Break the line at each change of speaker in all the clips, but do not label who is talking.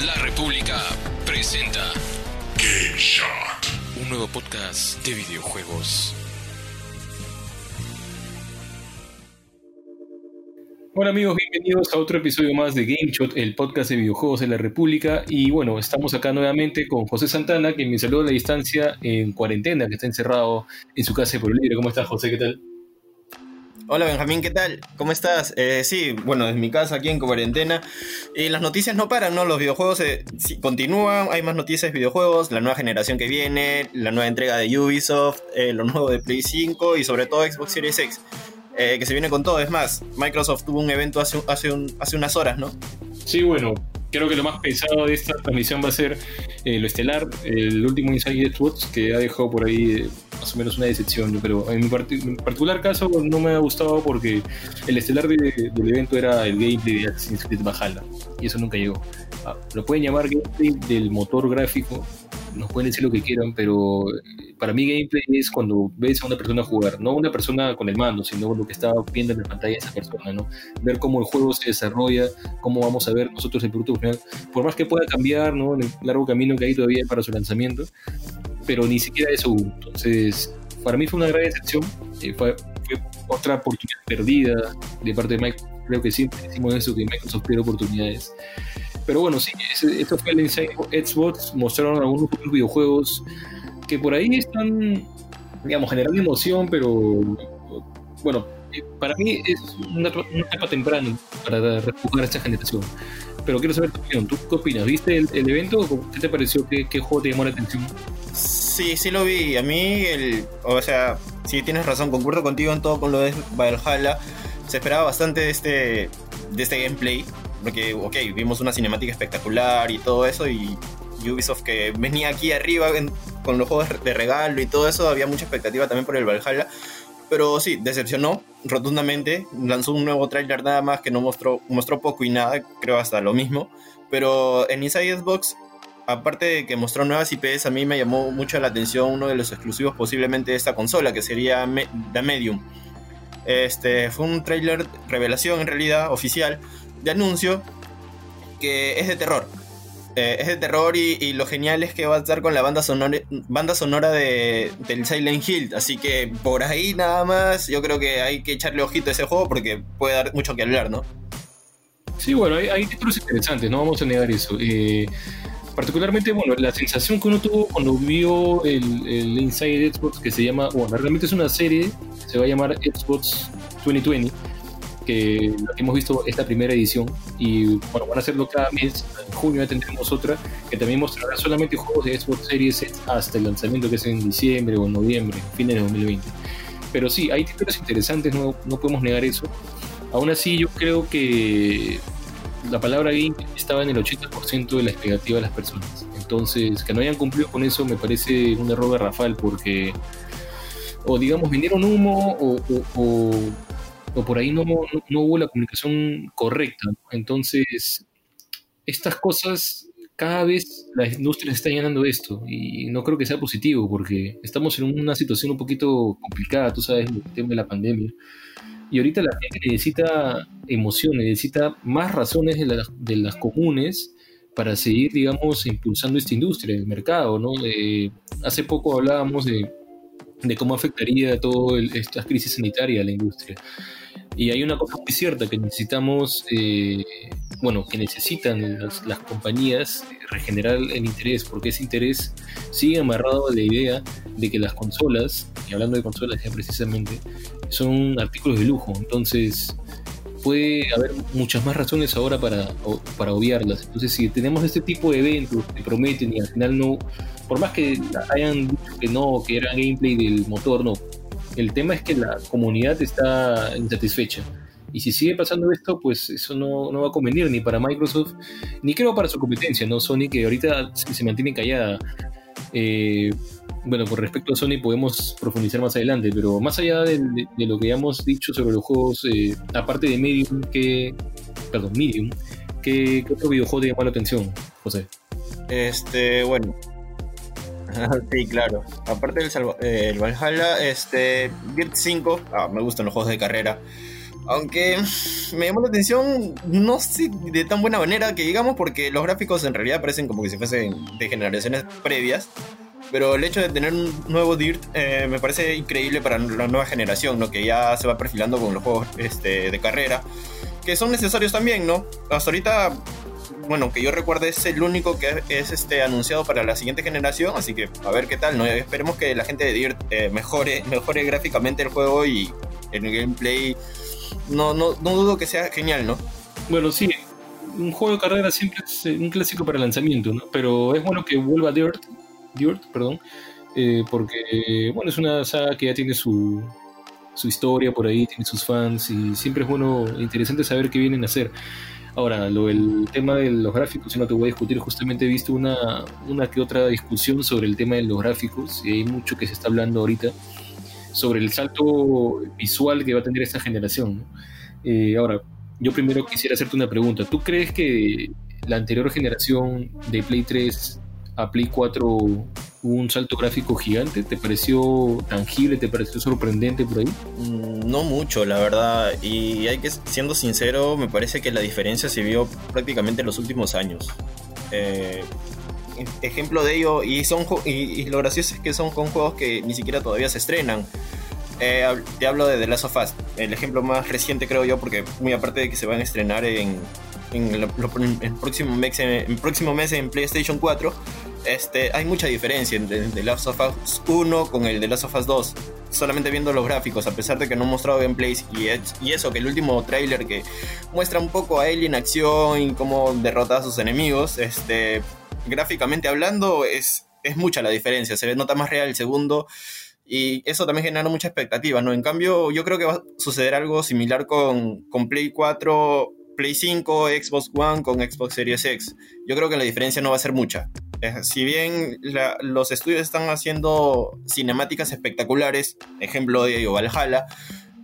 La República presenta Game Shot, un nuevo podcast de videojuegos.
Hola amigos, bienvenidos a otro episodio más de Game Shot, el podcast de videojuegos de la República. Y bueno, estamos acá nuevamente con José Santana, que me saluda a la distancia en cuarentena, que está encerrado en su casa de por libre. ¿Cómo estás, José? ¿Qué tal?
Hola Benjamín, ¿qué tal? ¿Cómo estás? Eh, sí, bueno, en mi casa aquí en cuarentena. Y las noticias no paran, ¿no? Los videojuegos eh, continúan, hay más noticias de videojuegos, la nueva generación que viene, la nueva entrega de Ubisoft, eh, lo nuevo de Play 5 y sobre todo Xbox Series X, eh, que se viene con todo. Es más, Microsoft tuvo un evento hace, hace unas horas, ¿no?
Sí, bueno, creo que lo más pesado de esta transmisión va a ser eh, lo estelar, el último Inside Xbox, que ha dejado por ahí eh, más o menos una decepción, pero en mi, particular caso no me ha gustado porque el estelar del evento era el gameplay de Assassin's Creed Valhalla, y eso nunca llegó. Ah, lo pueden llamar gameplay del motor gráfico, nos pueden decir lo que quieran, pero eh, para mí gameplay es cuando ves a una persona jugar, no una persona con el mando, sino lo que está viendo en la pantalla esa persona, ¿no? Ver cómo el juego se desarrolla, cómo vamos a ver nosotros el producto final, por más que pueda cambiar, ¿no? En el largo camino que hay todavía para su lanzamiento, pero ni siquiera eso Entonces, para mí fue una gran decepción, eh, fue, otra oportunidad perdida de parte de Microsoft, creo que siempre decimos eso, que Microsoft pierde oportunidades. Pero bueno, sí, esto fue el Inside Xbox, mostraron algunos videojuegos que por ahí están, digamos, generando emoción, pero bueno, para mí es una, etapa temprana para refugiar a esta generación. Pero quiero saber tu opinión. ¿Tú qué opinas? ¿Viste el, evento? ¿Qué te pareció? ¿Qué, ¿Qué, juego te llamó la atención?
Sí, sí lo vi. A mí, el, o sea, sí tienes razón, concuerdo contigo en todo con lo de Valhalla. Se esperaba bastante de este, de este gameplay porque, ok, vimos una cinemática espectacular y todo eso, y Ubisoft que venía aquí arriba con los juegos de regalo y todo eso, había mucha expectativa también por el Valhalla. Pero sí, decepcionó rotundamente. Lanzó un nuevo trailer nada más que no mostró, mostró poco y nada, creo hasta lo mismo. Pero en Inside Xbox, aparte de que mostró nuevas IPs, a mí me llamó mucho la atención uno de los exclusivos posiblemente de esta consola, que sería The Medium. Este, fue un trailer revelación en realidad, oficial, de anuncio que es de terror. Eh, es de terror y, lo genial es que va a estar con la banda sonora, banda sonora de, del Silent Hill. Así que por ahí nada más, yo creo que hay que echarle ojito a ese juego porque puede dar mucho que hablar, ¿no?
Sí, bueno, hay, títulos interesantes, no vamos a negar eso. Eh, particularmente, bueno, la sensación que uno tuvo cuando vio el Inside Xbox que se llama, bueno, realmente es una serie, se va a llamar Xbox 2020 que hemos visto esta primera edición y bueno, van a hacerlo cada mes, en junio ya tendremos otra que también mostrará solamente juegos de Xbox Series hasta el lanzamiento que es en diciembre o noviembre, fines de 2020. Pero sí, hay títulos interesantes, no, no podemos negar eso. Aún así, yo creo que la palabra game estaba en el 80% de la expectativa de las personas. Entonces, que no hayan cumplido con eso me parece un error de Rafael porque o digamos vendieron humo o por ahí no, no, hubo la comunicación correcta. Entonces, estas cosas, cada vez la industria se está llenando de esto y no creo que sea positivo porque estamos en una situación un poquito complicada, tú sabes, el tema de la pandemia. Y ahorita la gente necesita emociones, necesita más razones de las, de las comunes para seguir, digamos, impulsando esta industria, el mercado, ¿no? hace poco hablábamos de, de cómo afectaría toda esta crisis sanitaria a la industria. Y hay una cosa muy cierta que necesitamos, eh, bueno, que necesitan las, compañías regenerar el interés, porque ese interés sigue amarrado a la idea de que las consolas, y hablando de consolas ya precisamente, son artículos de lujo. Entonces, puede haber muchas más razones ahora para, para obviarlas. Entonces, si tenemos este tipo de eventos que prometen y al final no, por más que hayan dicho que no, que era gameplay del motor, no, el tema es que la comunidad está insatisfecha. Y si sigue pasando esto, pues eso no, va a convenir ni para Microsoft, ni creo para su competencia, ¿no? Sony que ahorita se mantiene callada. Eh, bueno, con respecto a Sony podemos profundizar más adelante, pero más allá de, lo que ya hemos dicho sobre los juegos, eh, aparte de Medium, que, perdón, Medium, ¿qué, otro videojuego te llamó la atención, José?
Este, bueno, sí, claro. Aparte del eh, el Valhalla, este, Dirt 5, ah, me gustan los juegos de carrera. Aunque me llamó la atención, no sé de tan buena manera que digamos, porque los gráficos en realidad parecen como que si fuesen de generaciones previas. Pero el hecho de tener un nuevo Dirt eh, me parece increíble para la nueva generación, ¿no? Que ya se va perfilando con los juegos este, de carrera, que son necesarios también, ¿no? Hasta ahorita, bueno, que yo recuerde es el único que es este, anunciado para la siguiente generación, así que a ver qué tal, ¿no? Esperemos que la gente de Dirt eh, mejore, mejore gráficamente el juego y el gameplay no, no, no dudo que sea genial, ¿no?
Bueno, sí, un juego de carrera siempre es un clásico para lanzamiento, ¿no? Pero es bueno que vuelva Dirt Dirt, perdón, eh, porque, bueno, es una saga que ya tiene su, su historia por ahí, tiene sus fans y siempre es bueno, interesante saber qué vienen a hacer. Ahora, lo, el tema de los gráficos, no te voy a discutir, justamente he visto una, una que otra discusión sobre el tema de los gráficos y hay mucho que se está hablando ahorita sobre el salto visual que va a tener esta generación. Eh, ahora, yo primero quisiera hacerte una pregunta. ¿Tú crees que la anterior generación de Play 3 a Play 4 un salto gráfico gigante? ¿Te pareció tangible? ¿Te pareció sorprendente por ahí?
Mm, no mucho, la verdad. Y hay que, siendo sincero, me parece que la diferencia se vio prácticamente en los últimos años. Eh, ejemplo de ello, y, son, y, lo gracioso es que son con juegos que ni siquiera todavía se estrenan. Eh, te hablo de The Last of Us, el ejemplo más reciente creo yo, porque muy aparte de que se van a estrenar en, en el, próximo mes, en, próximo mes en PlayStation 4, este, hay mucha diferencia entre The Last of Us 1 con el The Last of Us 2. Solamente viendo los gráficos, a pesar de que no he mostrado gameplays y, y eso, que el último tráiler que muestra un poco a él en acción y cómo derrota a sus enemigos, este, gráficamente hablando es, es mucha la diferencia, se nota más real el segundo y eso también genera mucha expectativa, ¿no? En cambio, yo creo que va a suceder algo similar con, con Play 4 Play 5, Xbox One con Xbox Series X. Yo creo que la diferencia no va a ser mucha. Si bien los estudios están haciendo cinemáticas espectaculares, ejemplo de Valhalla,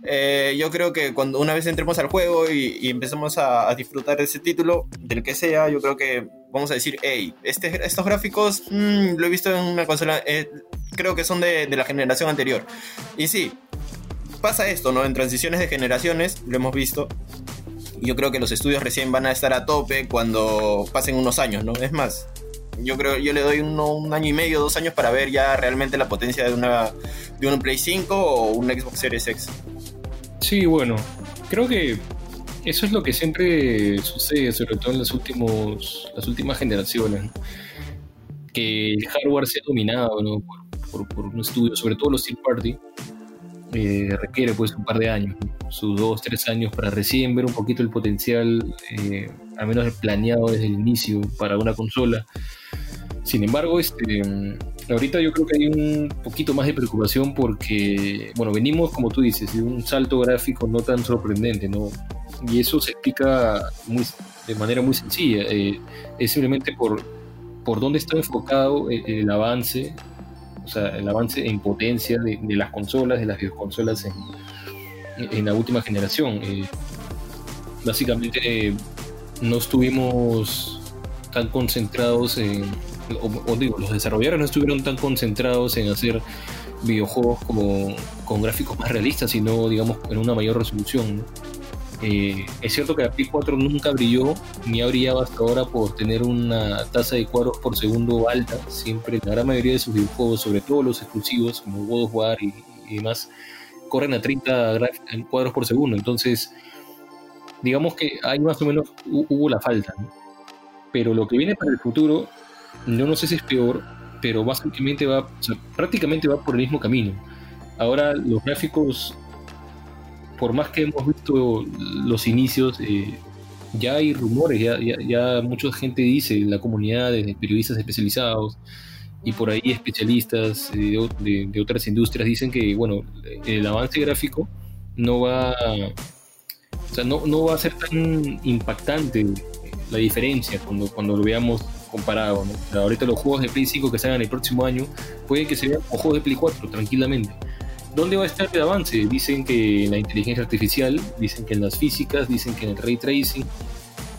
eh, yo creo que cuando una vez entremos al juego y, empezamos a, disfrutar de ese título, del que sea, yo creo que vamos a decir, hey, este, estos gráficos mm, lo he visto en una consola, eh, creo que son de, de la generación anterior. Y sí, pasa esto, ¿no? En transiciones de generaciones, lo hemos visto, yo creo que los estudios recién van a estar a tope cuando pasen unos años, ¿no? Es más, yo creo yo le doy un año y medio, dos años para ver ya realmente la potencia de una de un Play 5 o un Xbox Series X.
Sí, bueno, creo que eso es lo que siempre sucede, sobre todo en los últimos, las últimas generaciones, que el hardware sea dominado ¿no? por, por, un estudio, sobre todo los third party, eh, requiere pues un par de años, sus dos, tres años para recién ver un poquito el potencial, eh, al menos planeado desde el inicio para una consola. Sin embargo, este, ahorita yo creo que hay un poquito más de preocupación porque, bueno, venimos, como tú dices, de un salto gráfico no tan sorprendente, ¿no? Y eso se explica muy, de manera muy sencilla. Eh, es simplemente por, por dónde está enfocado el, el avance o sea, el avance en potencia de, las consolas, de las videoconsolas en, en la última generación. Eh, básicamente no estuvimos tan concentrados en, o, digo, los desarrolladores no estuvieron tan concentrados en hacer videojuegos con, con gráficos más realistas, sino digamos en una mayor resolución. Eh, es cierto que la Play 4 nunca brilló ni ha brillado hasta ahora por tener una tasa de cuadros por segundo alta. Siempre la gran mayoría de sus videojuegos, sobre todo los exclusivos como God of War y, demás, corren a 30 cuadros por segundo. Entonces, digamos que ahí más o menos hubo la falta. Pero lo que viene para el futuro, no, no sé si es peor, pero básicamente va, prácticamente va por el mismo camino. Ahora los gráficos por más que hemos visto los inicios, eh, ya hay rumores, ya, ya, mucha gente dice, la comunidad de periodistas especializados y por ahí especialistas eh, de, otras industrias dicen que, bueno, el avance gráfico no va, o sea, no, no va a ser tan impactante la diferencia cuando, cuando lo veamos comparado. ahorita los juegos de Play 5 que salgan el próximo año pueden que se vean como juegos de Play 4 tranquilamente ¿Dónde va a estar el avance? Dicen que en la inteligencia artificial, dicen que en las físicas, dicen que en el ray tracing.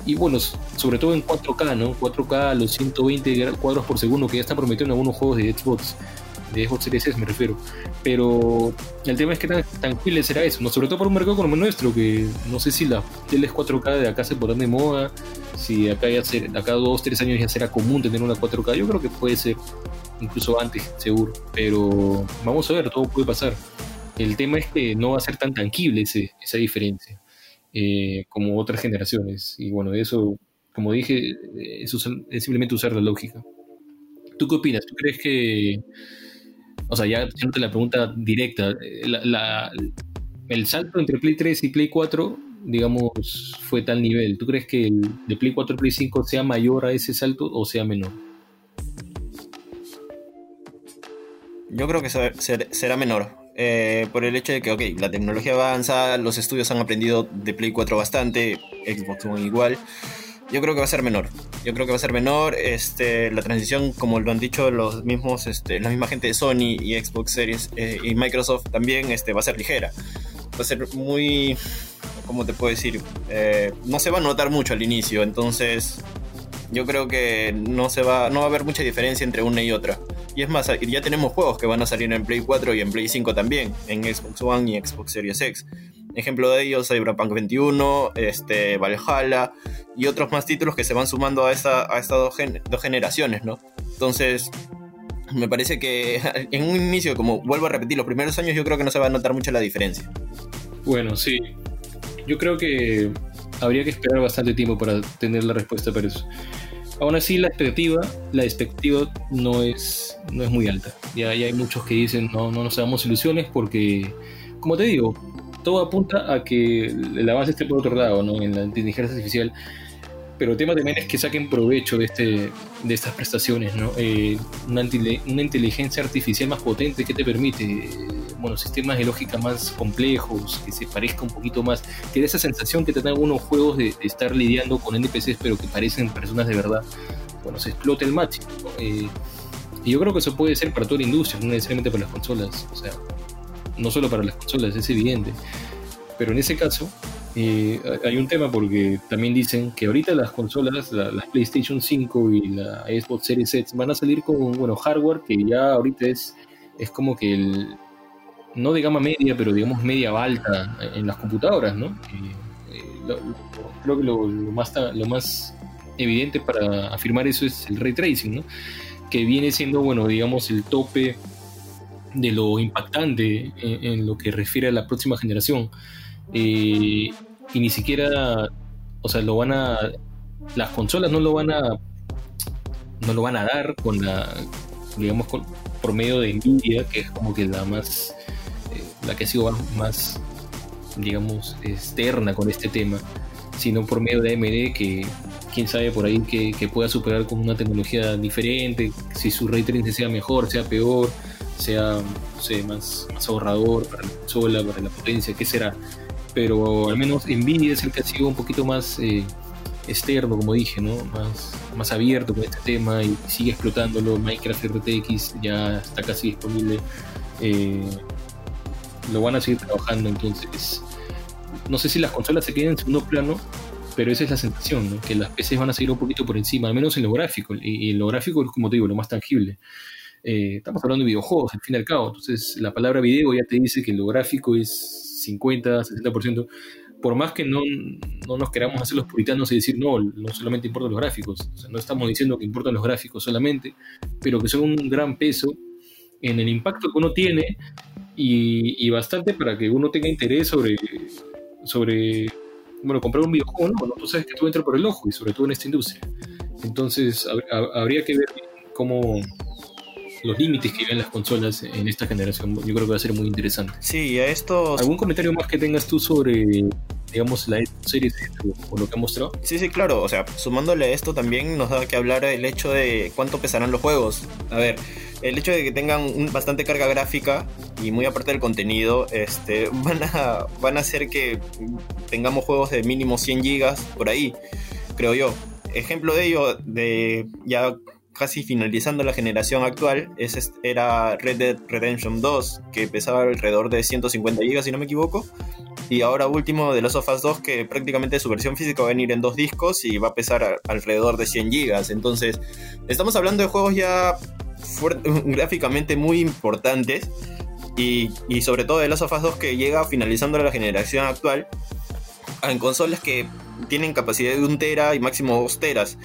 Y bueno, sobre todo en 4K, ¿no? 4K a los 120 cuadros por segundo que ya están prometiendo algunos juegos de Xbox. De Xbox Series S me refiero. Pero el tema es que tan tangible será eso, ¿no? sobre todo para un mercado como el nuestro, que no sé si las teles 4K de acá se pondrán de moda, si acá ya ser, acá dos, tres años ya será común tener una 4K, yo creo que puede ser incluso antes, seguro. Pero vamos a ver, todo puede pasar. El tema es que no va a ser tan tangible ese, esa diferencia eh, como otras generaciones. Y bueno, eso, como dije, eso es simplemente usar la lógica. ¿Tú qué opinas? ¿Tú crees que, o sea, ya te la pregunta directa, eh, el salto entre Play 3 y Play 4, digamos, fue tal nivel? ¿Tú crees que el de Play 4 a Play 5 sea mayor a ese salto o sea menor?
Yo creo que será menor. Eh, por el hecho de que, ok, la tecnología avanza, los estudios han aprendido de Play 4 bastante, Xbox One igual. Yo creo que va a ser menor. Yo creo que va a ser menor. Este, la transición, como lo han dicho los mismos, este, la misma gente de Sony y Xbox Series eh, y Microsoft también, este, va a ser ligera. Va a ser muy, ¿cómo te puedo decir? Eh, no se va a notar mucho al inicio. Entonces, yo creo que no se va, no va a haber mucha diferencia entre una y otra. Y es más, ya tenemos juegos que van a salir en Play 4 y en Play 5 también, en Xbox One y Xbox Series X. Ejemplo de ellos, Cyberpunk 21, este, Valhalla y otros más títulos que se van sumando a, a estas dos, dos generaciones, ¿no? Entonces, me parece que en un inicio, como vuelvo a repetir, los primeros años yo creo que no se va a notar mucho la diferencia.
Bueno, sí. Yo creo que habría que esperar bastante tiempo para tener la respuesta para eso. Aún así, la expectativa, la expectativa no es, no es muy alta. Ya, hay muchos que dicen no, no nos damos ilusiones porque, como te digo, todo apunta a que el avance esté por otro lado, ¿no? En la inteligencia artificial. Pero el tema también es que saquen provecho de, este, de estas prestaciones, ¿no? Eh, una, una, inteligencia artificial más potente que te permite bueno, sistemas de lógica más complejos, que se parezca un poquito más, que dé esa sensación que te dan algunos juegos de, estar lidiando con NPCs pero que parecen personas de verdad, bueno, se explota el máximo. Eh, y yo creo que eso puede ser para toda la industria, no necesariamente para las consolas, o sea, no solo para las consolas, es evidente. Pero en ese caso, eh, hay un tema porque también dicen que ahorita las consolas, las PlayStation 5 y la Xbox Series X van a salir con bueno, hardware que ya ahorita es, es como que el, no de gama media, pero digamos media alta en las computadoras, ¿no? Eh, creo que lo, más, lo más evidente para afirmar eso es el ray tracing, ¿no? Que viene siendo, bueno, digamos, el tope de lo impactante en, lo que refiere a la próxima generación. Eh, y ni siquiera, o sea, lo van a, las consolas no lo van a, no lo van a dar con la, digamos, por medio de Nvidia, que es como que la más la que ha sido más, digamos, externa con este tema, sino por medio de AMD que quién sabe por ahí que, pueda superar con una tecnología diferente, si su ray tracing sea mejor, sea peor, sea más, más ahorrador para la consola, para la potencia, qué será. Pero al menos Nvidia es el que ha sido un poquito más eh, externo, como dije, ¿no? Más, más abierto con este tema y sigue explotándolo. Minecraft RTX ya está casi disponible. Eh, lo van a seguir trabajando, entonces no sé si las consolas se queden en segundo plano, pero esa es la sensación, que las PCs van a seguir un poquito por encima, al menos en lo gráfico, y, en lo gráfico es como te digo, lo más tangible. Eh, estamos hablando de videojuegos, al fin y al cabo, entonces la palabra video ya te dice que lo gráfico es 50, 60%, por más que no, no nos queramos hacer los puritanos y decir, no, no solamente importan los gráficos, no estamos diciendo que importan los gráficos solamente, pero que son un gran peso en el impacto que uno tiene y, bastante para que uno tenga interés sobre, sobre bueno, comprar un videojuego, ¿no? Tú sabes que tú entras por el ojo y sobre todo en esta industria. Entonces habría que ver cómo los límites que viven las consolas en esta generación. Yo creo que va a ser muy interesante.
Sí, a esto...
¿Algún comentario más que tengas tú sobre, digamos, la serie o lo que ha mostrado?
Sí, sí, claro. O sea, sumándole a esto también nos da que hablar el hecho de cuánto pesarán los juegos. A ver, el hecho de que tengan un, bastante carga gráfica y muy aparte del contenido, este, van, a, van a hacer que tengamos juegos de mínimo 100 gigas por ahí, creo yo. Ejemplo de ello, de ya casi finalizando la generación actual, es, era Red Dead Redemption 2, que pesaba alrededor de 150 gigas, si no me equivoco. Y ahora último de los of Us 2, que prácticamente su versión física va a venir en dos discos y va a pesar alrededor de 100 gigas. Entonces, estamos hablando de juegos ya gráficamente muy importantes. Y, sobre todo de Last of Us 2 que llega finalizando la generación actual en consolas que tienen capacidad de un tera y máximo dos teras.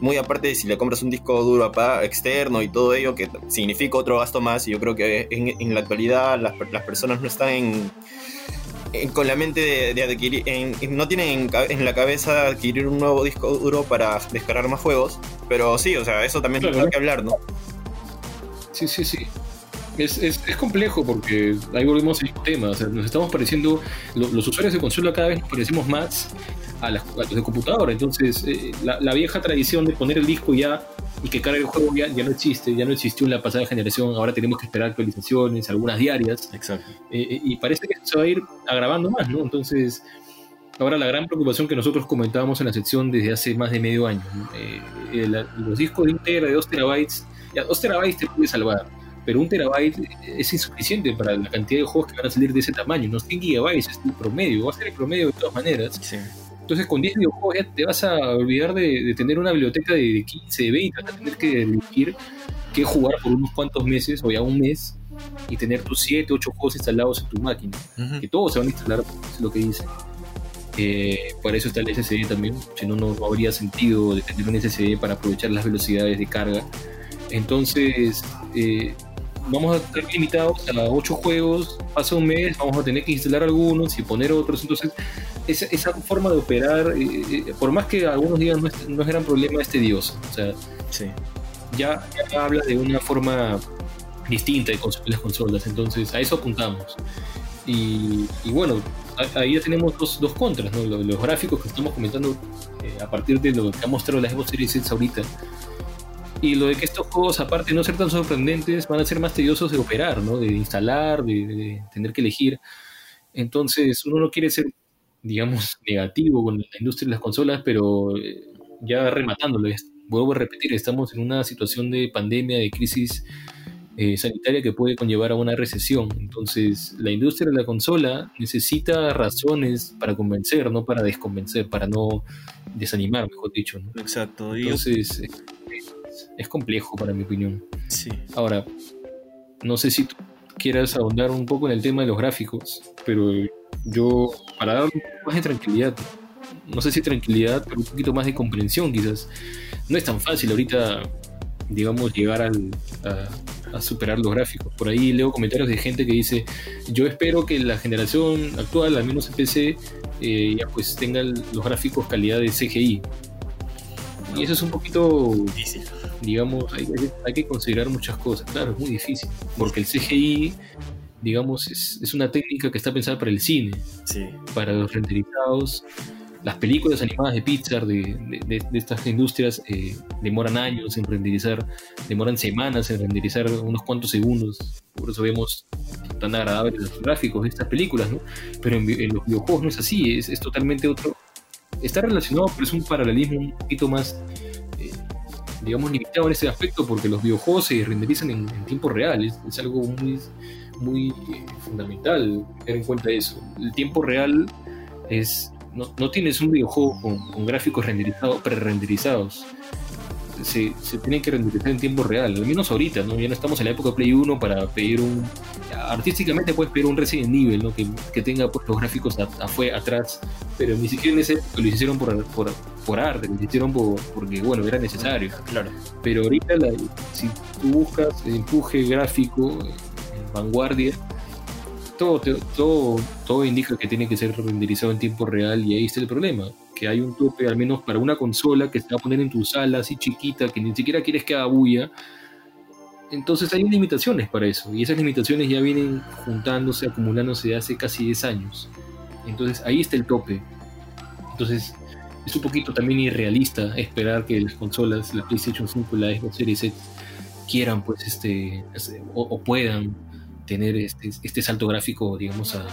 Muy aparte de si le compras un disco duro externo y todo ello, que significa otro gasto más. Y yo creo que en, la actualidad las, las, personas no están en, con la mente de, adquirir, no tienen en, la cabeza adquirir un nuevo disco duro para descargar más juegos. Pero sí, o sea, eso también claro. que hablar, ¿no?
Sí, sí, sí es, es, es, complejo porque ahí volvemos al tema. O sea, nos estamos pareciendo, los usuarios de consola cada vez nos parecemos más a, las, los de computadora. Entonces, eh, la, vieja tradición de poner el disco ya y que cargue el juego ya, ya no existe, ya no existió en la pasada generación. Ahora tenemos que esperar actualizaciones, algunas diarias.
Exacto.
Eh, eh, y parece que se va a ir agravando más, ¿no? Entonces. Ahora, la gran preocupación que nosotros comentábamos en la sección desde hace más de medio año, los discos de 1 de 2 terabytes, ya 2 terabytes te puede salvar, pero un terabyte es insuficiente para la cantidad de juegos que van a salir de ese tamaño. No 100 gigabytes es el promedio, va a ser el promedio de todas maneras. Entonces, con 10 videojuegos ya te vas a olvidar de, tener una biblioteca de, 15, de 20, vas a tener que elegir qué jugar por unos cuantos meses o ya un mes y tener tus 7, 8 juegos instalados en tu máquina. Que todos se van a instalar, es lo que dice. Eh, para eso está el SSD también, si no, no habría sentido de tener un SSD para aprovechar las velocidades de carga. Entonces, eh, vamos a estar limitados a ocho juegos, pasa un mes, vamos a tener que instalar algunos y poner otros. Entonces, esa, esa forma de operar, eh, eh, por más que algunos digan no es, no es gran problema, es tedioso. O sea, ya, habla de una forma distinta de las consolas. Entonces, a eso apuntamos. Y, bueno, ahí ya tenemos dos, dos contras, ¿no? los, gráficos que estamos comentando eh, a partir de lo que ha mostrado la Xbox Series X ahorita y lo de que estos juegos, aparte de no ser tan sorprendentes, van a ser más tediosos de operar, ¿no? De instalar, de, tener que elegir. Entonces, uno no quiere ser, digamos, negativo con la industria de las consolas, pero eh, ya rematándolo, vuelvo a repetir, estamos en una situación de pandemia, de crisis eh, sanitaria que puede conllevar a una recesión. Entonces, la industria de la consola necesita razones para convencer, no para desconvencer, para no desanimar, mejor dicho. ¿no?
Exacto.
Entonces, eh, es complejo para mi opinión.
Sí.
Ahora, no sé si tú quieras ahondar un poco en el tema de los gráficos, pero yo, para dar un poco más de tranquilidad, no sé si tranquilidad, pero un poquito más de comprensión quizás, no es tan fácil ahorita, digamos, llegar al, a, superar los gráficos. Por ahí leo comentarios de gente que dice, yo espero que la generación actual, al menos en PC, eh, ya pues tenga los gráficos calidad de CGI. Y eso es un poquito
difícil
digamos, hay, hay, que considerar muchas cosas. Claro, es muy difícil, porque el CGI, digamos, es, es una técnica que está pensada para el cine, para los renderizados. Las películas animadas de Pixar, de, de, estas industrias, eh, demoran años en renderizar, demoran semanas en renderizar unos cuantos segundos. Por eso vemos tan agradables los gráficos de estas películas, ¿no? Pero en, en los videojuegos no es así, es, es totalmente otro. Está relacionado, pero es un paralelismo un poquito más digamos, limitado en ese aspecto porque los videojuegos se renderizan en, tiempo real. Es, algo muy, muy eh, fundamental tener en cuenta eso. El tiempo real es. No, no tienes un videojuego con, con gráficos renderizados, pre-renderizados se, se tienen que renderizar en tiempo real, al menos ahorita, ¿no? Ya no estamos en la época de Play 1 para pedir un... Artísticamente puedes pedir un Resident Evil, ¿no? Que, que tenga pues, los gráficos afuera, atrás, pero ni siquiera en ese lo hicieron por, por, por arte, lo hicieron por, porque, bueno, era necesario.
Claro.
Pero ahorita, si tú buscas empuje gráfico, vanguardia, todo, todo, todo indica que tiene que ser renderizado en tiempo real y ahí está el problema que hay un tope, al menos para una consola que se va a poner en tu sala así chiquita, que ni siquiera quieres que haga bulla. Entonces hay limitaciones para eso, y esas limitaciones ya vienen juntándose, acumulándose hace casi 10 años. Entonces ahí está el tope. Entonces es un poquito también irrealista esperar que las consolas, la PlayStation 5 y la Xbox Series X, quieran pues este, o, puedan tener este, este salto gráfico, digamos, a,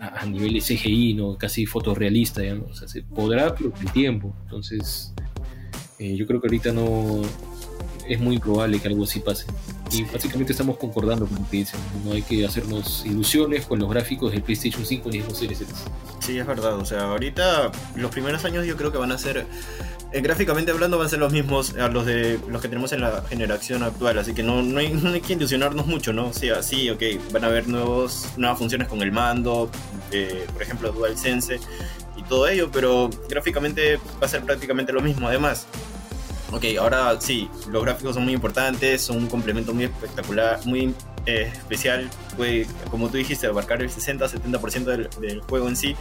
a, nivel de CGI, ¿no? casi fotorrealista, se podrá, pero con el tiempo. Entonces, eh, yo creo que ahorita no es muy probable que algo así pase. Y básicamente estamos concordando con lo que. No hay que hacernos ilusiones con los gráficos del PlayStation 5 ni de Series X.
Sí, es verdad. O sea, ahorita los primeros años yo creo que van a ser eh, gráficamente hablando van a ser los mismos a los de los que tenemos en la generación actual, así que no, no, hay, no hay que ilusionarnos mucho, ¿no? Sí, sí, ok, van a haber nuevos, nuevas funciones con el mando, eh, por ejemplo DualSense y todo ello, pero gráficamente va a ser prácticamente lo mismo. Además, ok, ahora sí, los gráficos son muy importantes, son un complemento muy espectacular, muy eh, especial, puede, como tú dijiste, abarcar el 60-70% del, del juego en sí.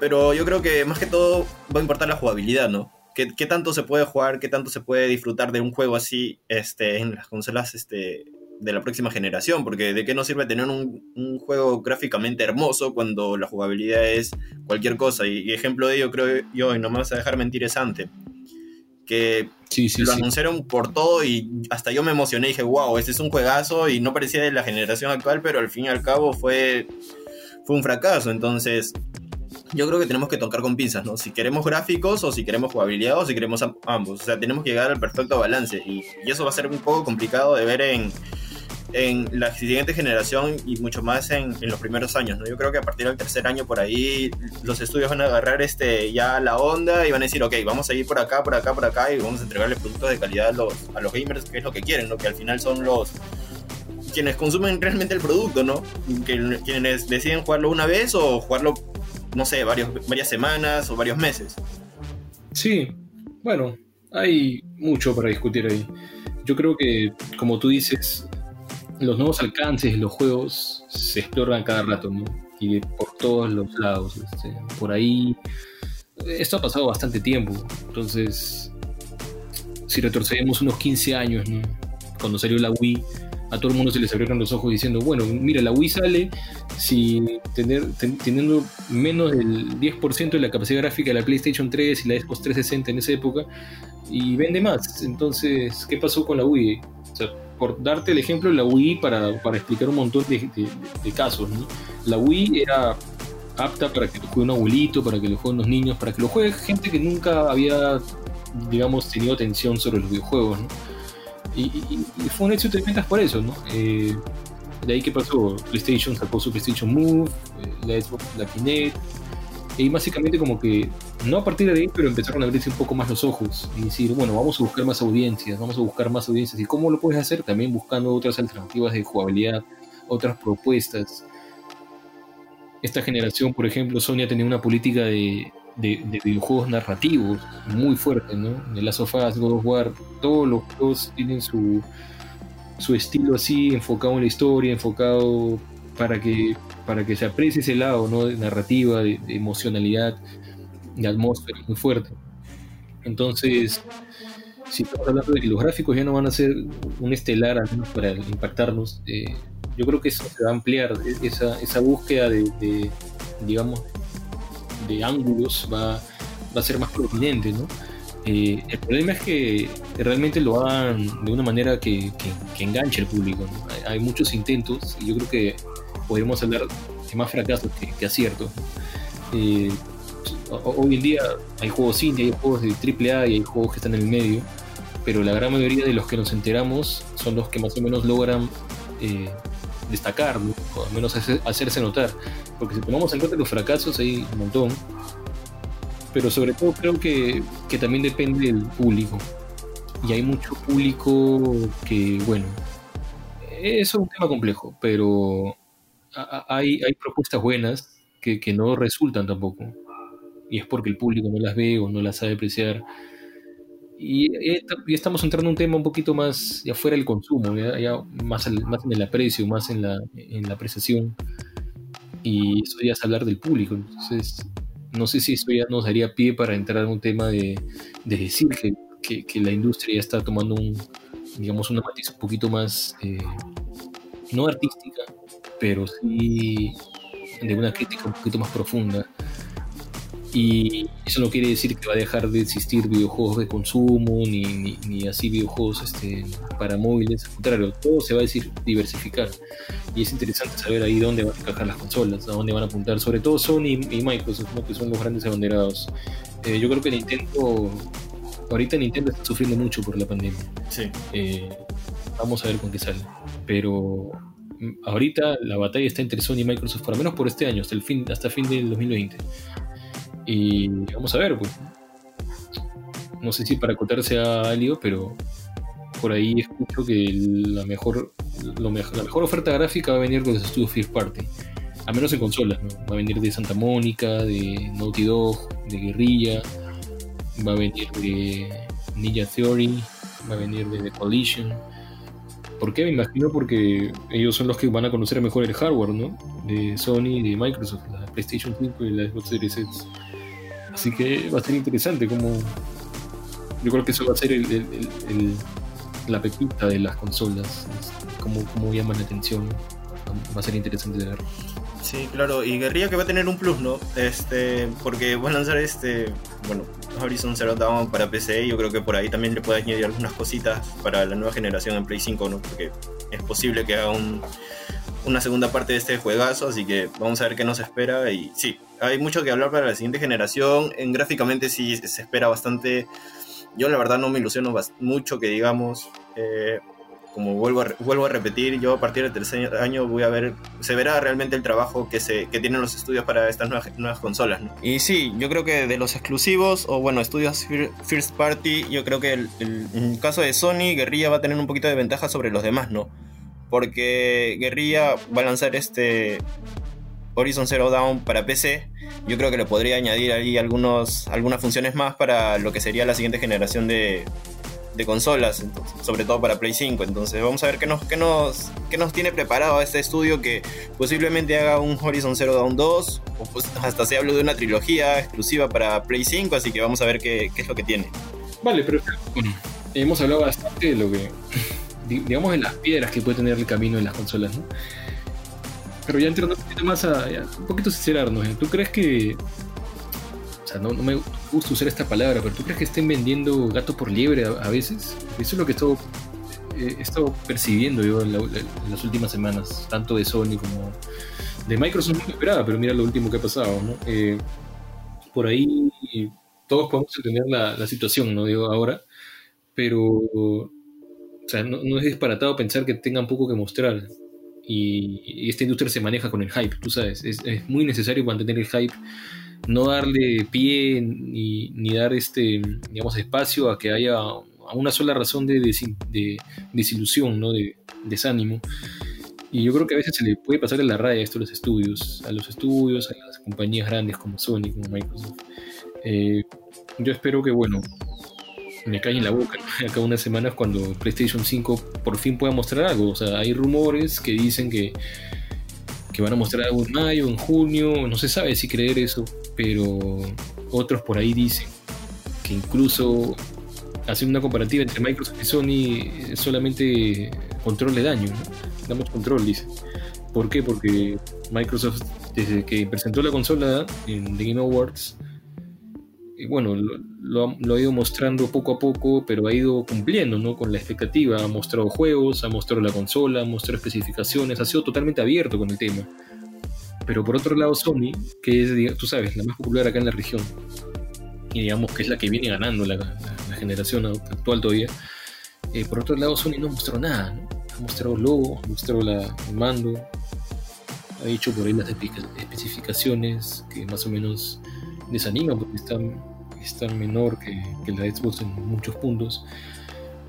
Pero yo creo que más que todo va a importar la jugabilidad, ¿no? ¿Qué, tanto se puede jugar, qué tanto se puede disfrutar de un juego así este, en las consolas este, de la próxima generación? Porque de qué nos sirve tener un, juego gráficamente hermoso cuando la jugabilidad es cualquier cosa. Y, ejemplo de ello creo yo, y no me vas a dejar mentir, es antes. Que lo anunciaron por todo y hasta yo me emocioné y dije, wow, este es un juegazo y no parecía de la generación actual, pero al fin y al cabo fue, fue un fracaso. Entonces, yo creo que tenemos que tocar con pinzas, ¿no? Si queremos gráficos o si queremos jugabilidad o si queremos ambos. O sea, tenemos que llegar al perfecto balance y, eso va a ser un poco complicado de ver en, en la siguiente generación y mucho más en, los primeros años, ¿no? Yo creo que a partir del tercer año por ahí los estudios van a agarrar este, ya la onda y van a decir, ok, vamos a ir por acá, por acá, por acá y vamos a entregarle productos de calidad a los, a los gamers, que es lo que quieren, ¿no? Que al final son los quienes consumen realmente el producto, ¿no? Quienes deciden jugarlo una vez o jugarlo no sé, varios, varias semanas o varios meses.
Sí, bueno, hay mucho para discutir ahí. Yo creo que, como tú dices, los nuevos alcances de los juegos se exploran cada rato, ¿no? Y por todos los lados. Este, por ahí. Esto ha pasado bastante tiempo. Entonces, si retrocedemos unos 15 años, ¿no? Cuando salió la Wii, a todo el mundo se les abrieron los ojos diciendo, bueno, mira, la Wii sale sin tener, teniendo menos del 10% de la capacidad gráfica de la PlayStation 3 y la Xbox 360 en esa época y vende más. Entonces, ¿qué pasó con la Wii? O sea, por darte el ejemplo, la Wii, para, para explicar un montón de, casos, la Wii era apta para que lo juegue un abuelito, para que lo jueguen los niños, para que lo juegue gente que nunca había, digamos, tenido atención sobre los videojuegos. Y, fue un éxito de ventas por eso, ¿no? Eh, de ahí que pasó, PlayStation sacó su PlayStation Move, eh, la Xbox, la Kinect, y básicamente como que, no a partir de ahí, pero empezaron a abrirse un poco más los ojos y decir, bueno, vamos a buscar más audiencias, vamos a buscar más audiencias. ¿Y cómo lo puedes hacer? También buscando otras alternativas de jugabilidad, otras propuestas. Esta generación, por ejemplo, Sony ha tenido una política de, de, videojuegos narrativos muy fuerte, ¿no? De Last of Us, God of War, todos los juegos tienen su, su estilo así, enfocado en la historia, enfocado para que, para que se aprecie ese lado, ¿no? De narrativa, de, emocionalidad, de atmósfera muy fuerte. Entonces, si estamos hablando de que los gráficos ya no van a ser un estelar, al menos para impactarnos, eh, yo creo que eso se va a ampliar, esa, esa búsqueda de, de digamos, de ángulos va, va a ser más prominente, ¿no? Eh, el problema es que realmente lo hagan de una manera que, que, enganche al público. Hay, muchos intentos y yo creo que podríamos hablar de más fracasos que, aciertos. Eh, hoy en día hay juegos indie, hay juegos de AAA y hay juegos que están en el medio, pero la gran mayoría de los que nos enteramos son los que más o menos logran eh, destacar, o al menos hacerse notar. Porque si tomamos en cuenta los fracasos, hay un montón. Pero sobre todo creo que, también depende del público. Y hay mucho público que, bueno, es un tema complejo, pero hay, hay propuestas buenas que, que no resultan tampoco. Y es porque el público no las ve o no las sabe apreciar y, y, estamos entrando en un tema un poquito más ya fuera del consumo, ya, más, más en el aprecio, más en la, en la apreciación. Y eso ya es hablar del público. Entonces, no sé si eso ya nos daría pie para entrar en un tema de, de decir que, que, la industria ya está tomando un, digamos, una matiz un poquito más, eh, no artística, pero sí de una crítica un poquito más profunda y eso no quiere decir que va a dejar de existir videojuegos de consumo, ni, ni, así videojuegos este, para móviles. Al contrario, todo se va a decir diversificar. Y es interesante saber ahí dónde van a encajar las consolas, a dónde van a apuntar, sobre todo Sony y Microsoft, que son los grandes abanderados. Eh, yo creo que Nintendo, ahorita Nintendo está sufriendo mucho por la pandemia.
Sí.
Eh, vamos a ver con qué sale. Pero ahorita la batalla está entre Sony y Microsoft, por lo menos por este año, hasta el fin, hasta fin del 2020. Y vamos a ver, pues. No sé si para acotarse a Alio, pero por ahí escucho que la mejor, la mejor oferta gráfica va a venir de los estudios First Party. A menos en consolas, ¿no? Va a venir de Santa Mónica, de Naughty Dog, de Guerrilla, va a venir de Ninja Theory, va a venir de The Collision. ¿Por qué? Me imagino porque ellos son los que van a conocer mejor el hardware, ¿no? De Sony y de Microsoft, la PlayStation 5 y la Xbox Series X. Así que va a ser interesante como... Yo creo que eso va a ser la pepita de las consolas, como, como llaman la atención. Va a ser interesante de ver.
Sí, claro, y Guerrilla que va a tener un plus, ¿no? Este, porque van a lanzar este, bueno, Horizon Zero Dawn para PC, yo creo que por ahí también le puede añadir algunas cositas para la nueva generación en Play 5, ¿no? Porque es posible que haga un, una segunda parte de este juegazo, así que vamos a ver qué nos espera. Y sí, hay mucho que hablar para la siguiente generación. En gráficamente sí se espera bastante. Yo la verdad no me ilusiono mucho que digamos. Eh, como vuelvo a, vuelvo a repetir, yo a partir del tercer año voy a ver, se verá realmente el trabajo que, se, que tienen los estudios para estas nuevas, consolas. Y sí, yo creo que de los exclusivos, o bueno, estudios First Party, yo creo que el, el caso de Sony, Guerrilla va a tener un poquito de ventaja sobre los demás, ¿no? Porque Guerrilla va a lanzar este Horizon Zero Dawn para PC, yo creo que le podría añadir ahí algunos, algunas funciones más para lo que sería la siguiente generación de, de consolas, sobre todo para Play 5. Entonces vamos a ver qué nos, qué nos, qué nos tiene preparado este estudio que posiblemente haga un Horizon Zero Dawn 2 o pues hasta se habla de una trilogía exclusiva para Play 5, así que vamos a ver qué, es lo que tiene.
Vale, pero hemos hablado bastante de lo que, digamos, de las piedras que puede tener el camino en las consolas, ¿no? Pero ya entrando un poquito más a, un poquito sincerarnos, ¿tú crees que no, me gusta usar esta palabra, pero ¿tú crees que estén vendiendo gato por liebre a, veces? Eso es lo que he estado, percibiendo yo en, las últimas semanas, tanto de Sony como de Microsoft. No esperaba, pero mira lo último que ha pasado. Eh, por ahí todos podemos entender la, situación, ¿no? Digo, ahora, pero no, es disparatado pensar que tengan poco que mostrar. Y, esta industria se maneja con el hype, tú sabes. Es, es muy necesario mantener el hype no darle pie ni, ni, dar este, digamos, espacio a que haya una sola razón de, de, desilusión, ¿no? de desánimo. Y yo creo que a veces se le puede pasar en la raya esto a los estudios, a los estudios, a las compañías grandes como Sony, como Microsoft. Eh, yo espero que, bueno, me cae en la boca acá unas semanas cuando PlayStation 5 por fin pueda mostrar algo. O sea, hay rumores que dicen que que van a mostrar algo en mayo, en junio, no se sabe si creer eso, pero otros por ahí dicen que incluso hacen una comparativa entre Microsoft y Sony solamente control de daño, damos control, dice. ¿Por qué? Porque Microsoft desde que presentó la consola en The Game Awards bueno, lo, ha ido mostrando poco a poco, pero ha ido cumpliendo ¿no? con la expectativa. Ha mostrado juegos, ha mostrado la consola, ha mostrado especificaciones, ha sido totalmente abierto con el tema. Pero por otro lado, Sony, que es, tú sabes, la más popular acá en la región, y digamos que es la que viene ganando la, generación actual todavía, eh, por otro lado, Sony no mostró nada. ¿no? Ha mostrado logo, ha mostrado la, el mando, ha dicho por ahí las especificaciones que más o menos desanima porque está, menor que, la Xbox en muchos puntos,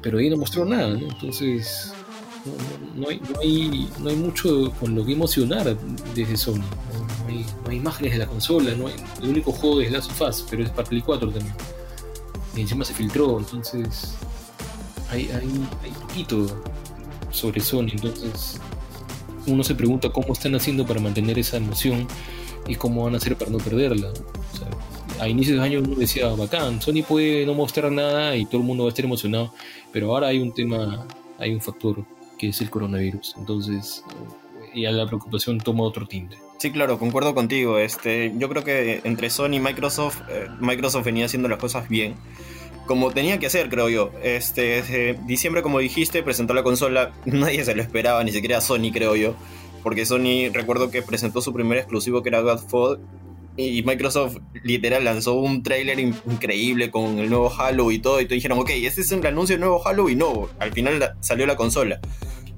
pero ahí no mostró nada. Entonces no, hay, no, hay, no, hay, mucho con lo que emocionar desde Sony, no, hay, hay, imágenes de la consola, el único juego es Last of Us, pero es para Play 4 también, y encima se filtró, entonces hay, hay poquito sobre Sony, entonces uno se pregunta cómo están haciendo para mantener esa emoción y cómo van a hacer para no perderla. A inicios de año uno decía, bacán, Sony puede no mostrar nada y todo el mundo va a estar emocionado, pero ahora hay un tema, hay un factor que es el coronavirus, entonces ya la preocupación toma otro tinte.
Sí, claro, concuerdo contigo. Este, yo creo que entre Sony y Microsoft, eh, Microsoft venía haciendo las cosas bien, como tenía que hacer, creo yo. Este, desde diciembre, como dijiste, presentó la consola, nadie se lo esperaba, ni siquiera Sony, creo yo porque Sony recuerdo que presentó su primer exclusivo que era Godfall y Microsoft literal lanzó un tráiler increíble con el nuevo Halo y todo, y todos dijeron, ok, este es un anuncio del nuevo Halo y no, al final salió la consola.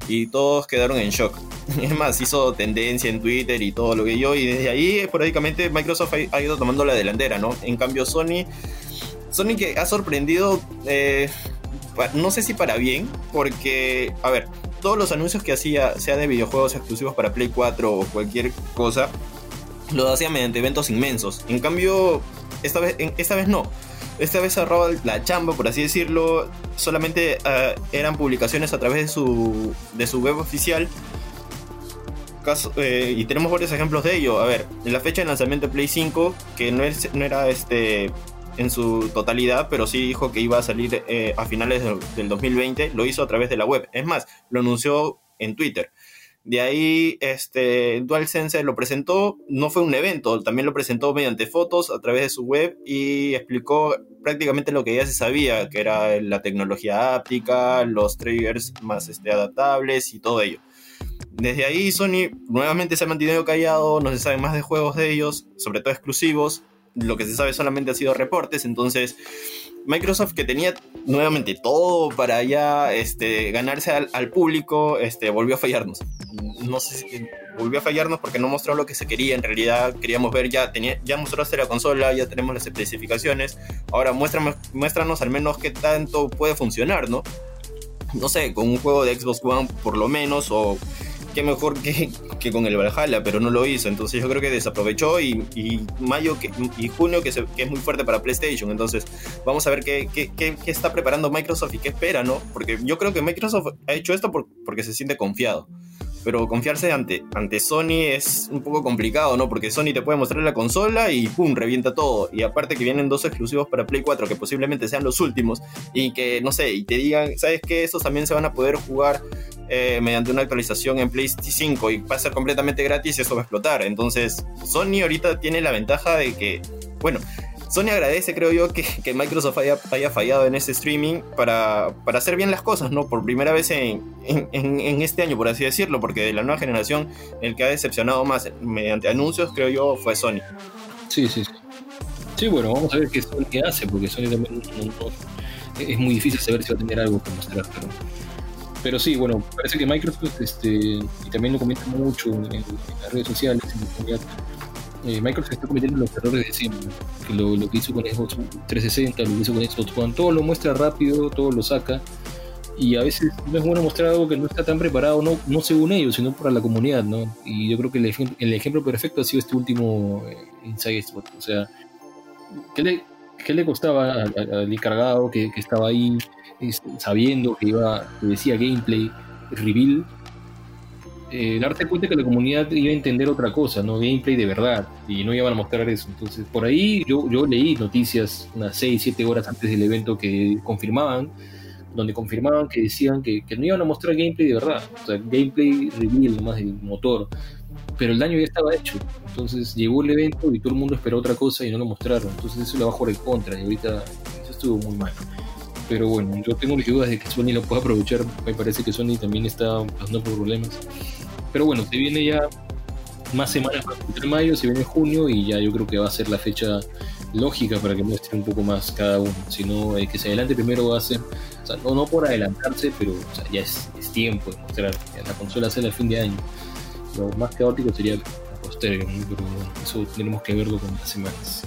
Y todos quedaron en shock. Es más, hizo tendencia en Twitter y todo lo que yo, y desde ahí esporádicamente Microsoft ha, ido tomando la delantera, ¿no? En cambio Sony, Sony que ha sorprendido, eh, no sé si para bien, porque, a ver, todos los anuncios que hacía, sea de videojuegos exclusivos para Play 4 o cualquier cosa, lo hacía mediante eventos inmensos. En cambio, esta vez, esta vez no. Esta vez cerraba la chamba, por así decirlo. Solamente eh, eran publicaciones a través de su, de su web oficial. Eh, y tenemos varios ejemplos de ello. A ver, en la fecha de lanzamiento de Play 5, que no, es, no era este en su totalidad, pero sí dijo que iba a salir eh, a finales del 2020, lo hizo a través de la web. Es más, lo anunció en Twitter. De ahí, este, DualSense lo presentó, no fue un evento, también lo presentó mediante fotos a través de su web y explicó prácticamente lo que ya se sabía, que era la tecnología áptica, los triggers más este, adaptables y todo ello. Desde ahí Sony nuevamente se ha mantenido callado, no se sabe más de juegos de ellos, sobre todo exclusivos, lo que se sabe solamente ha sido reportes, entonces Microsoft que tenía nuevamente todo para ya este, ganarse al, público, este, volvió a fallarnos. No sé si volvió a fallarnos porque no mostró lo que se quería. En realidad queríamos ver, ya, tenía, ya mostraste la consola, ya tenemos las especificaciones. Ahora muéstranos, muéstranos al menos qué tanto puede funcionar, ¿no? No sé, con un juego de Xbox One por lo menos, o qué mejor que, que, con el Valhalla, pero no lo hizo. Entonces yo creo que desaprovechó y, mayo que, y junio que, es muy fuerte para PlayStation. Entonces vamos a ver qué, qué, qué, está preparando Microsoft y qué espera, ¿no? Porque yo creo que Microsoft ha hecho esto porque se siente confiado pero confiarse ante, ante Sony es un poco complicado, ¿no? Porque Sony te puede mostrar la consola y ¡pum! revienta todo. Y aparte que vienen dos exclusivos para Play 4 que posiblemente sean los últimos y que, no sé, y te digan, ¿sabes qué? Estos también se van a poder jugar eh, mediante una actualización en PlayStation 5 y va a ser completamente gratis y eso va a explotar. Entonces, Sony ahorita tiene la ventaja de que, bueno, Sony agradece, creo yo, que, Microsoft haya, fallado en ese streaming para, hacer bien las cosas, ¿no? Por primera vez en, este año, por así decirlo, porque de la nueva generación, el que ha decepcionado más mediante anuncios, creo yo, fue Sony.
Sí, sí, sí. Sí, bueno, vamos a ver qué Sony hace, porque Sony también es muy difícil saber si va a tener algo que mostrar, pero, pero sí, bueno, parece que Microsoft, este, y también lo comenta mucho en, las redes sociales, en la comunidad, eh, Microsoft está cometiendo los errores de siempre. Que lo, que hizo con Xbox 360, lo que hizo con Xbox One, todo lo muestra rápido, todo lo saca. Y a veces no es bueno mostrar algo que no está tan preparado, no, no según ellos, sino para la comunidad, ¿no? Y yo creo que el, el ejemplo perfecto ha sido este último eh, Inside Xbox. O sea, ¿qué le, qué le costaba al, encargado que, que, estaba ahí sabiendo que iba, que decía gameplay, reveal, eh, darte cuenta que la comunidad iba a entender otra cosa, no gameplay de verdad, y no iban a mostrar eso. Entonces, por ahí yo, yo leí noticias unas 6, 7 horas antes del evento que confirmaban, donde confirmaban que decían que, que no iban a mostrar gameplay de verdad, o sea, gameplay reveal nomás del motor, pero el daño ya estaba hecho. Entonces llegó el evento y todo el mundo esperó otra cosa y no lo mostraron. Entonces eso le va a jugar en contra y ahorita eso estuvo muy mal. Pero bueno, yo tengo mis dudas de que Sony lo pueda aprovechar. Me parece que Sony también está pasando por problemas. Pero bueno, se viene ya más semanas para el mayo, se viene junio y ya yo creo que va a ser la fecha lógica para que muestre un poco más cada uno. Si no, que se adelante primero va a ser, o sea, no, no por adelantarse, pero ya es, tiempo de mostrar. La consola sale a fin de año. Lo más caótico sería la pero eso tenemos que verlo con las semanas.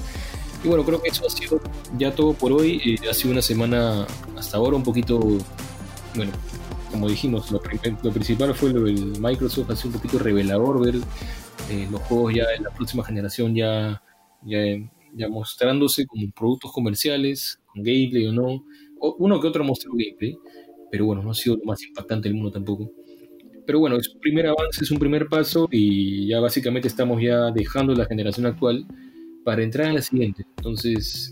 Y bueno, creo que eso ha sido ya todo por hoy. Eh, ha sido una semana hasta ahora un poquito, bueno, como dijimos, lo, principal fue lo del Microsoft, ha sido un poquito revelador ver eh, los juegos ya en la próxima generación ya, ya, mostrándose como productos comerciales, con gameplay o no. uno que otro mostró gameplay, pero bueno, no ha sido lo más impactante del mundo tampoco. Pero bueno, es un primer avance, es un primer paso y ya básicamente estamos ya dejando la generación actual para entrar en la siguiente. Entonces,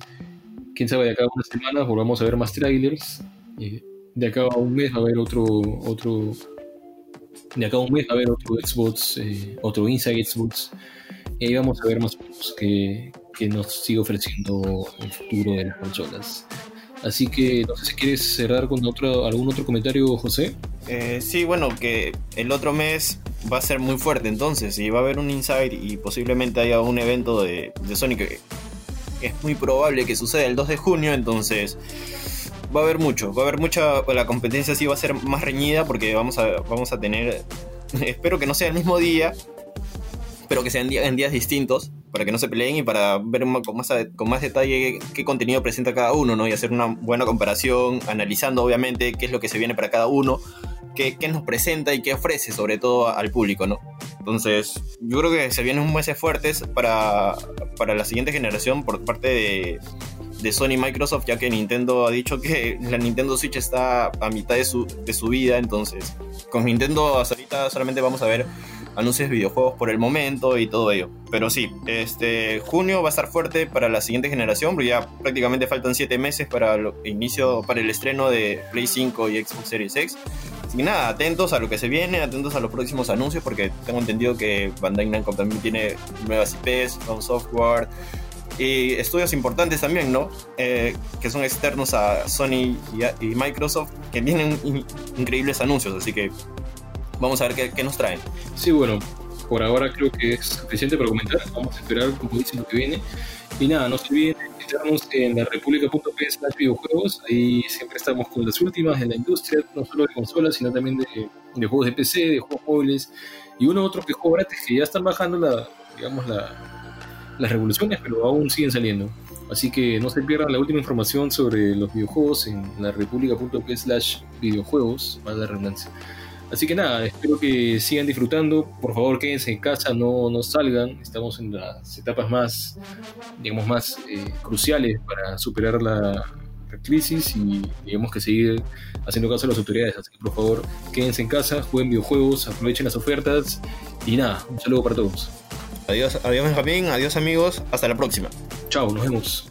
quién sabe, de acá a unas semanas volvamos a ver más trailers. Eh, de acá a un mes va a haber otro, otro, de acá a un mes va a haber otro Xbox, eh, otro Inside Xbox. Y ahí vamos a ver más juegos que, que nos sigue ofreciendo el futuro de las consolas. Así que no sé si quieres cerrar con otro, algún otro comentario, José.
Eh, sí, bueno, que el otro mes va a ser muy fuerte entonces y va a haber un Inside y posiblemente haya un evento de, de Sony que es muy probable que suceda el 2 de junio, entonces va a haber mucho, va a haber mucha, la competencia sí va a ser más reñida porque vamos a, vamos a tener, espero que no sea el mismo día, pero que sean en días distintos, para que no se peleen y para ver con más, con más detalle qué contenido presenta cada uno, ¿no? Y hacer una buena comparación, analizando obviamente qué es lo que se viene para cada uno, qué, qué nos presenta y qué ofrece sobre todo al público, ¿no? Entonces, yo creo que se vienen meses fuertes para, para la siguiente generación por parte de, de Sony y Microsoft, ya que Nintendo ha dicho que la Nintendo Switch está a mitad de su, de su vida, entonces con Nintendo hasta ahorita solamente vamos a ver anuncios de videojuegos por el momento y todo ello. Pero sí, este junio va a estar fuerte para la siguiente generación, porque ya prácticamente faltan 7 meses para el inicio, para el estreno de Play 5 y Xbox Series X. Así que nada, atentos a lo que se viene, atentos a los próximos anuncios, porque tengo entendido que Bandai Namco también tiene nuevas IPs, From Software, y estudios importantes también, ¿no? Eh, que son externos a Sony y, Microsoft, que tienen increíbles anuncios, así que vamos a ver qué, nos traen.
Sí, bueno, por ahora creo que es suficiente para comentar, vamos a esperar, como dicen, lo que viene. Y nada, no se olviden de visitarnos en la república.p slash videojuegos, ahí siempre estamos con las últimas en la industria, no solo de consolas, sino también de, de juegos de PC, de juegos móviles, y uno u otro que juego gratis que ya están bajando la, digamos, la, las revoluciones, pero aún siguen saliendo. Así que no se pierdan la última información sobre los videojuegos en la slash videojuegos, más la redundancia. Así que nada, espero que sigan disfrutando. Por favor, quédense en casa, no, no salgan. Estamos en las etapas más, digamos, más eh, cruciales para superar la, crisis y digamos que seguir haciendo caso a las autoridades. Así que por favor, quédense en casa, jueguen videojuegos, aprovechen las ofertas y nada, un saludo para todos.
Adiós, adiós Benjamín, adiós amigos, hasta la próxima.
Chao, nos vemos.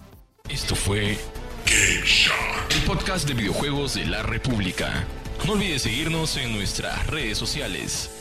Esto fue Game Shot, el podcast de videojuegos de la República. No olvides seguirnos en nuestras redes sociales.